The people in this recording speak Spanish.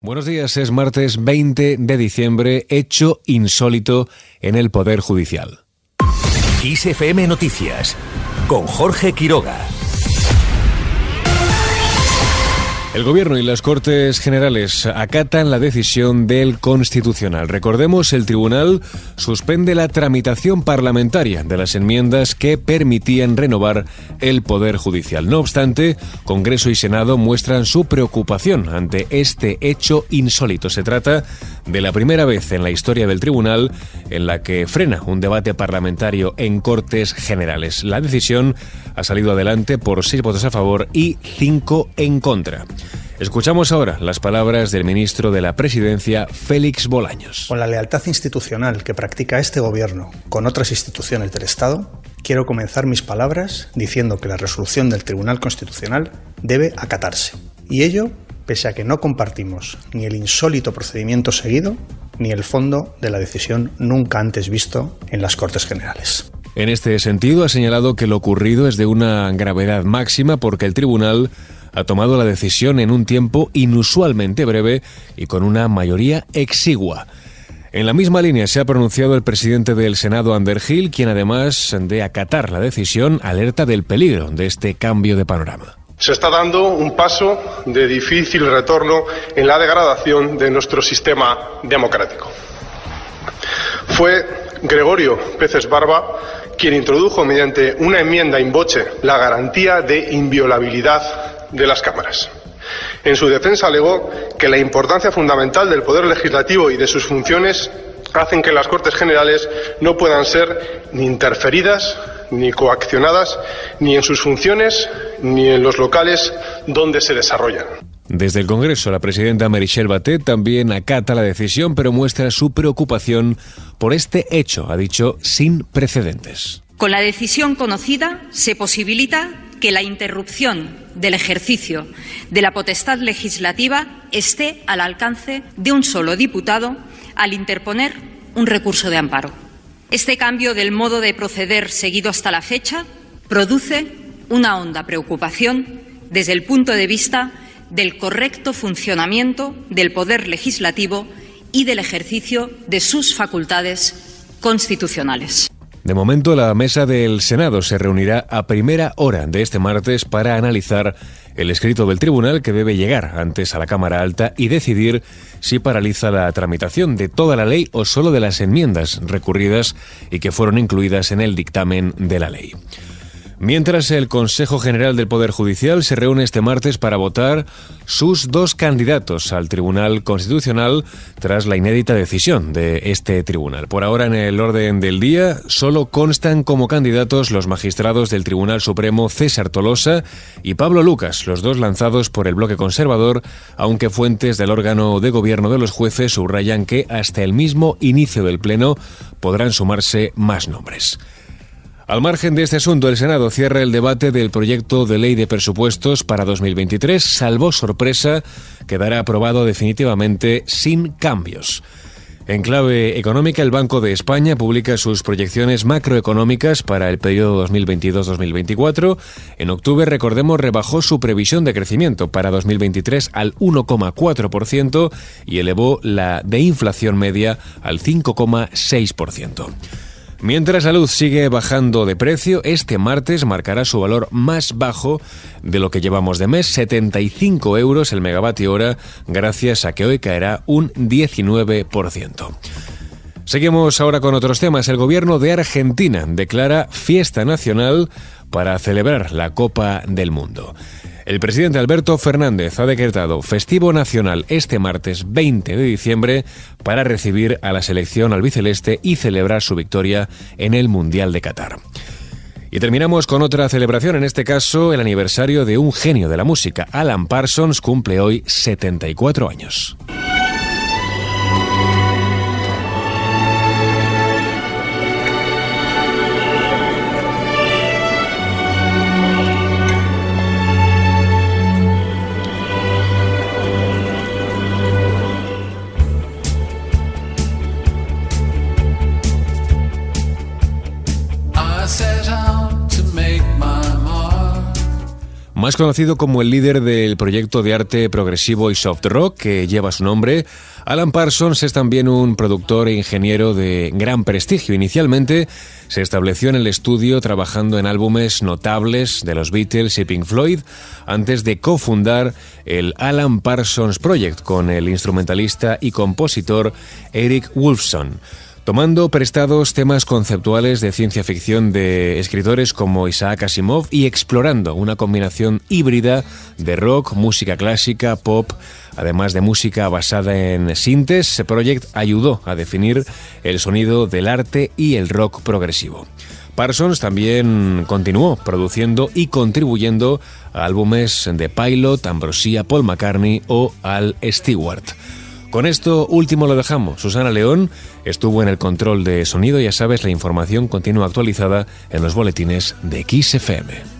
Buenos días, es martes 20 de diciembre, hecho insólito en el Poder Judicial. XFM Noticias, con Jorge Quiroga. El Gobierno y las Cortes Generales acatan la decisión del Constitucional. Recordemos, el Tribunal suspende la tramitación parlamentaria de las enmiendas que permitían renovar el Poder Judicial. No obstante, Congreso y Senado muestran su preocupación ante este hecho insólito. Se trata de la primera vez en la historia del Tribunal en la que frena un debate parlamentario en Cortes Generales. La decisión ha salido adelante por seis votos a favor y cinco en contra. Escuchamos ahora las palabras del ministro de la Presidencia, Félix Bolaños. Con la lealtad institucional que practica este gobierno con otras instituciones del Estado, quiero comenzar mis palabras diciendo que la resolución del Tribunal Constitucional debe acatarse. Y ello pese a que no compartimos ni el insólito procedimiento seguido ni el fondo de la decisión nunca antes visto en las Cortes Generales. En este sentido, ha señalado que lo ocurrido es de una gravedad máxima porque el tribunal ha tomado la decisión en un tiempo inusualmente breve y con una mayoría exigua. En la misma línea se ha pronunciado el presidente del Senado, Ander Gil, quien además de acatar la decisión, alerta del peligro de este cambio de panorama. Se está dando un paso de difícil retorno en la degradación de nuestro sistema democrático. Fue Gregorio Peces Barba quien introdujo mediante una enmienda in voce la garantía de inviolabilidad de las cámaras. En su defensa alegó que la importancia fundamental del poder legislativo y de sus funciones hacen que las Cortes Generales no puedan ser ni interferidas ni coaccionadas ni en sus funciones ni en los locales donde se desarrollan. Desde el Congreso, la presidenta Merichel Batet también acata la decisión, pero muestra su preocupación por este hecho, ha dicho, sin precedentes. Con la decisión conocida se posibilita que la interrupción del ejercicio de la potestad legislativa esté al alcance de un solo diputado al interponer un recurso de amparo. Este cambio del modo de proceder seguido hasta la fecha produce una honda preocupación desde el punto de vista del correcto funcionamiento del Poder Legislativo y del ejercicio de sus facultades constitucionales. De momento, la mesa del Senado se reunirá a primera hora de este martes para analizar el escrito del tribunal que debe llegar antes a la Cámara Alta y decidir si paraliza la tramitación de toda la ley o solo de las enmiendas recurridas y que fueron incluidas en el dictamen de la ley. Mientras el Consejo General del Poder Judicial se reúne este martes para votar sus dos candidatos al Tribunal Constitucional tras la inédita decisión de este tribunal. Por ahora en el orden del día solo constan como candidatos los magistrados del Tribunal Supremo César Tolosa y Pablo Lucas, los dos lanzados por el bloque conservador, aunque fuentes del órgano de gobierno de los jueces subrayan que hasta el mismo inicio del Pleno podrán sumarse más nombres. Al margen de este asunto, el Senado cierra el debate del proyecto de ley de presupuestos para 2023, salvo sorpresa, quedará aprobado definitivamente sin cambios. En clave económica, el Banco de España publica sus proyecciones macroeconómicas para el periodo 2022-2024. En octubre, recordemos, rebajó su previsión de crecimiento para 2023 al 1,4% y elevó la de inflación media al 5,6%. Mientras la luz sigue bajando de precio, este martes marcará su valor más bajo de lo que llevamos de mes, 75 euros el megavatio hora, gracias a que hoy caerá un 19%. Seguimos ahora con otros temas. El gobierno de Argentina declara fiesta nacional para celebrar la Copa del Mundo. El presidente Alberto Fernández ha decretado festivo nacional este martes 20 de diciembre para recibir a la selección albiceleste y celebrar su victoria en el Mundial de Qatar. Y terminamos con otra celebración, en este caso el aniversario de un genio de la música. Alan Parsons cumple hoy 74 años. más conocido como el líder del proyecto de arte progresivo y soft rock que lleva su nombre. Alan Parsons es también un productor e ingeniero de gran prestigio. Inicialmente se estableció en el estudio trabajando en álbumes notables de los Beatles y Pink Floyd antes de cofundar el Alan Parsons Project con el instrumentalista y compositor Eric Wolfson tomando prestados temas conceptuales de ciencia ficción de escritores como Isaac Asimov y explorando una combinación híbrida de rock, música clásica, pop, además de música basada en sintes, Project ayudó a definir el sonido del arte y el rock progresivo. Parsons también continuó produciendo y contribuyendo a álbumes de Pilot, Ambrosia, Paul McCartney o Al Stewart. Con esto último lo dejamos. Susana León estuvo en el control de sonido. Ya sabes, la información continúa actualizada en los boletines de XFM.